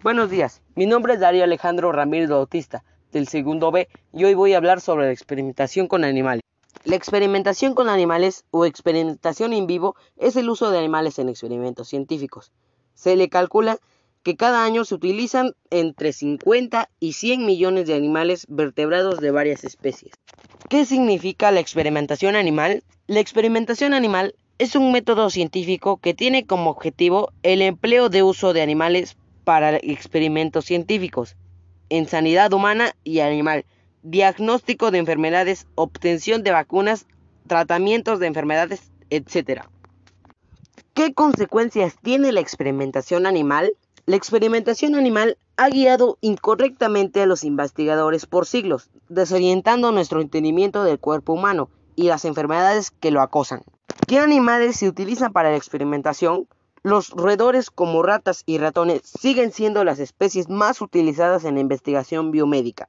Buenos días, mi nombre es Darío Alejandro Ramírez Bautista, del segundo B, y hoy voy a hablar sobre la experimentación con animales. La experimentación con animales o experimentación in vivo es el uso de animales en experimentos científicos. Se le calcula que cada año se utilizan entre 50 y 100 millones de animales vertebrados de varias especies. ¿Qué significa la experimentación animal? La experimentación animal es un método científico que tiene como objetivo el empleo de uso de animales para experimentos científicos en sanidad humana y animal, diagnóstico de enfermedades, obtención de vacunas, tratamientos de enfermedades, etc. ¿Qué consecuencias tiene la experimentación animal? La experimentación animal ha guiado incorrectamente a los investigadores por siglos, desorientando nuestro entendimiento del cuerpo humano y las enfermedades que lo acosan. ¿Qué animales se utilizan para la experimentación? Los roedores como ratas y ratones siguen siendo las especies más utilizadas en la investigación biomédica.